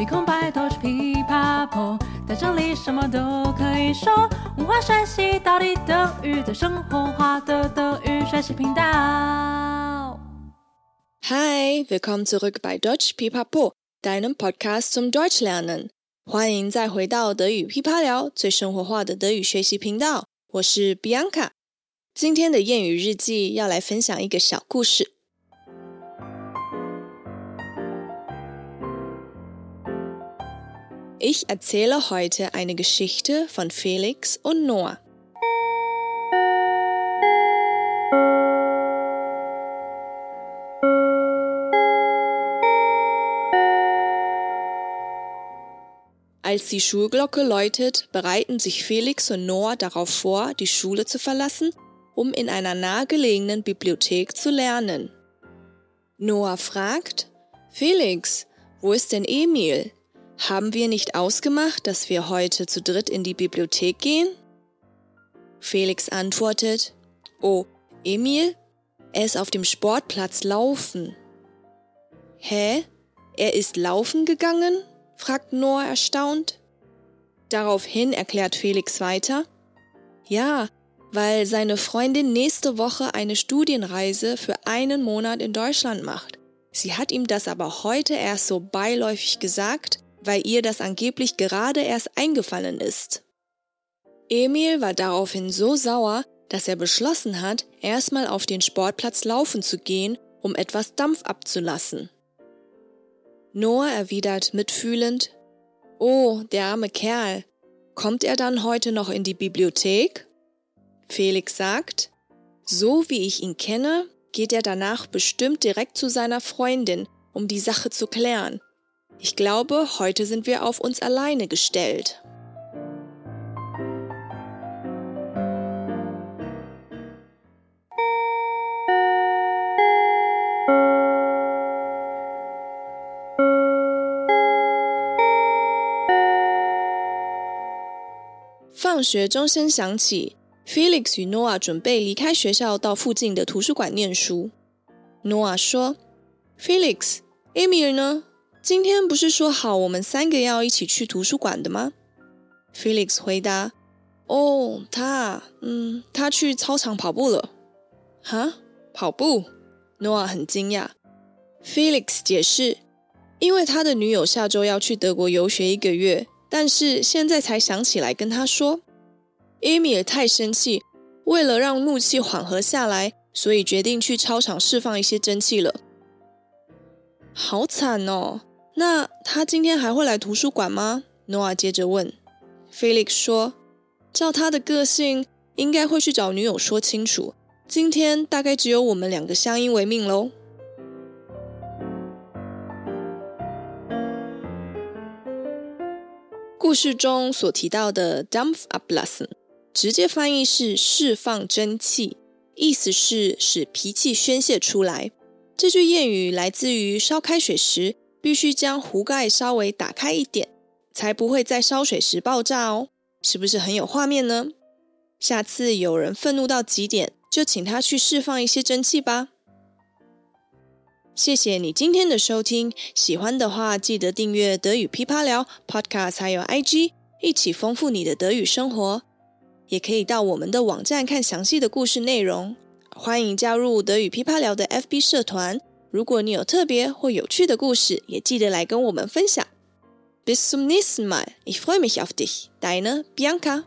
没空拜托去噼啪破，在这里什么都可以说。文化学习到底等于最生活化的德语学习频道。Hi, willkommen zurück bei Deutsch Pipapo, deinem Podcast zum Deutschlernen。欢迎再回到德语噼啪聊，最生活化的德语学习频道。我是 Bianca。今天的谚语日记要来分享一个小故事。Ich erzähle heute eine Geschichte von Felix und Noah. Als die Schulglocke läutet, bereiten sich Felix und Noah darauf vor, die Schule zu verlassen, um in einer nahegelegenen Bibliothek zu lernen. Noah fragt, Felix, wo ist denn Emil? Haben wir nicht ausgemacht, dass wir heute zu dritt in die Bibliothek gehen? Felix antwortet, Oh, Emil? Er ist auf dem Sportplatz laufen. Hä? Er ist laufen gegangen? fragt Noah erstaunt. Daraufhin erklärt Felix weiter, Ja, weil seine Freundin nächste Woche eine Studienreise für einen Monat in Deutschland macht. Sie hat ihm das aber heute erst so beiläufig gesagt, weil ihr das angeblich gerade erst eingefallen ist. Emil war daraufhin so sauer, dass er beschlossen hat, erstmal auf den Sportplatz laufen zu gehen, um etwas Dampf abzulassen. Noah erwidert mitfühlend, Oh, der arme Kerl. Kommt er dann heute noch in die Bibliothek? Felix sagt, so wie ich ihn kenne, geht er danach bestimmt direkt zu seiner Freundin, um die Sache zu klären. Ich glaube, heute sind wir auf uns alleine gestellt.放学钟声响起，Felix 与 Noah 准备离开学校，到附近的图书馆念书。Noah 说：“Felix，Emil 呢？” 今天不是说好我们三个要一起去图书馆的吗？Felix 回答：“哦，他，嗯，他去操场跑步了。”哈，跑步？Noah 很惊讶。Felix 解释：“因为他的女友下周要去德国游学一个月，但是现在才想起来跟他说。”Amy 也太生气，为了让怒气缓和下来，所以决定去操场释放一些蒸汽了。好惨哦！那他今天还会来图书馆吗？Noah 接着问。Felix 说：“照他的个性，应该会去找女友说清楚。今天大概只有我们两个相依为命喽。”故事中所提到的 “Dampf ablassen”，直接翻译是释放真气，意思是使脾气宣泄出来。这句谚语来自于烧开水时。必须将壶盖稍微打开一点，才不会在烧水时爆炸哦。是不是很有画面呢？下次有人愤怒到极点，就请他去释放一些蒸汽吧。谢谢你今天的收听，喜欢的话记得订阅德语噼啪聊 Podcast，还有 IG，一起丰富你的德语生活。也可以到我们的网站看详细的故事内容。欢迎加入德语噼啪聊的 FB 社团。如果你有特别或有趣的故事，也记得来跟我们分享。Bis zum nächsten Mal. Ich freue mich auf dich. Deine Bianca.